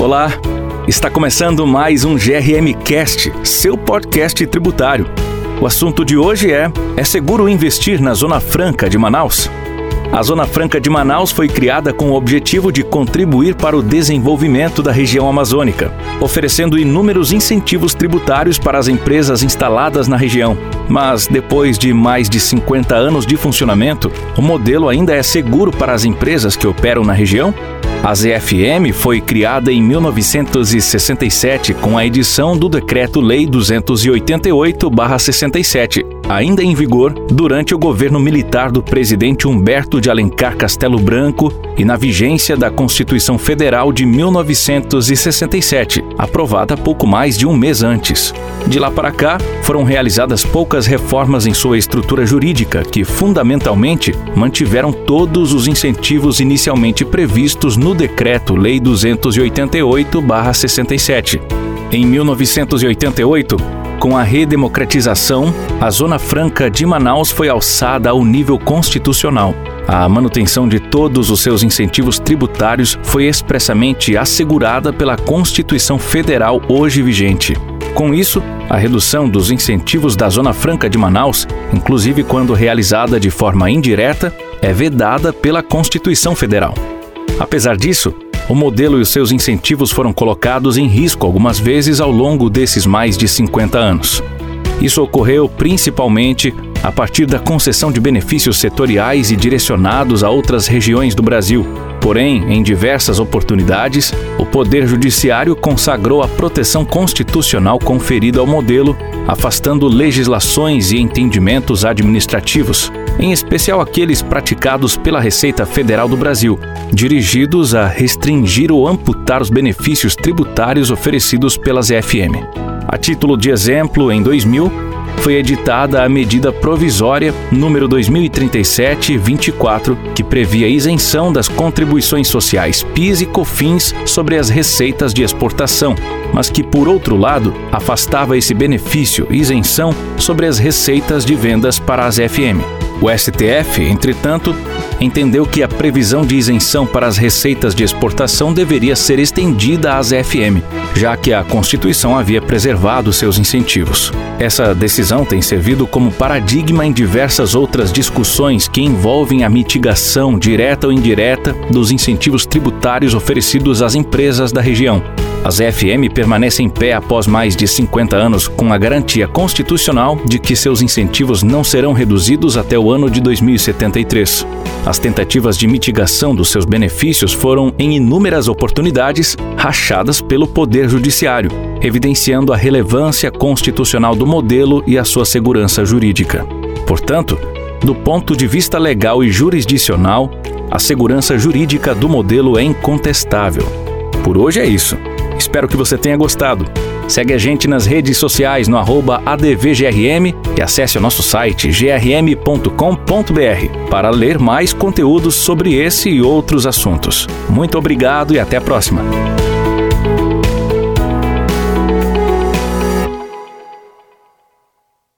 Olá, está começando mais um GRM Cast, seu podcast tributário. O assunto de hoje é: é seguro investir na Zona Franca de Manaus? A Zona Franca de Manaus foi criada com o objetivo de contribuir para o desenvolvimento da região amazônica, oferecendo inúmeros incentivos tributários para as empresas instaladas na região. Mas, depois de mais de 50 anos de funcionamento, o modelo ainda é seguro para as empresas que operam na região? A ZFM foi criada em 1967 com a edição do Decreto-Lei 288-67, ainda em vigor durante o governo militar do presidente Humberto de Alencar Castelo Branco e na vigência da Constituição Federal de 1967, aprovada pouco mais de um mês antes. De lá para cá, foram realizadas poucas reformas em sua estrutura jurídica que, fundamentalmente, mantiveram todos os incentivos inicialmente previstos no Decreto-Lei 288-67. Em 1988, com a redemocratização, a Zona Franca de Manaus foi alçada ao nível constitucional. A manutenção de todos os seus incentivos tributários foi expressamente assegurada pela Constituição Federal hoje vigente. Com isso, a redução dos incentivos da Zona Franca de Manaus, inclusive quando realizada de forma indireta, é vedada pela Constituição Federal. Apesar disso, o modelo e os seus incentivos foram colocados em risco algumas vezes ao longo desses mais de 50 anos. Isso ocorreu principalmente a partir da concessão de benefícios setoriais e direcionados a outras regiões do Brasil. Porém, em diversas oportunidades, o Poder Judiciário consagrou a proteção constitucional conferida ao modelo, afastando legislações e entendimentos administrativos, em especial aqueles praticados pela Receita Federal do Brasil, dirigidos a restringir ou amputar os benefícios tributários oferecidos pelas EFM. A título de exemplo, em 2000, foi editada a medida provisória número 2037-24, que previa isenção das contribuições sociais PIS e COFINS sobre as receitas de exportação, mas que, por outro lado, afastava esse benefício isenção sobre as receitas de vendas para as FM. O STF, entretanto, entendeu que a previsão de isenção para as receitas de exportação deveria ser estendida às FM, já que a Constituição havia preservado seus incentivos. Essa decisão tem servido como paradigma em diversas outras discussões que envolvem a mitigação direta ou indireta dos incentivos tributários oferecidos às empresas da região. As FM permanecem em pé após mais de 50 anos, com a garantia constitucional de que seus incentivos não serão reduzidos até o ano de 2073. As tentativas de mitigação dos seus benefícios foram, em inúmeras oportunidades, rachadas pelo Poder Judiciário, evidenciando a relevância constitucional do modelo e a sua segurança jurídica. Portanto, do ponto de vista legal e jurisdicional, a segurança jurídica do modelo é incontestável. Por hoje é isso. Espero que você tenha gostado. Segue a gente nas redes sociais no ADVGRM e acesse o nosso site grm.com.br para ler mais conteúdos sobre esse e outros assuntos. Muito obrigado e até a próxima.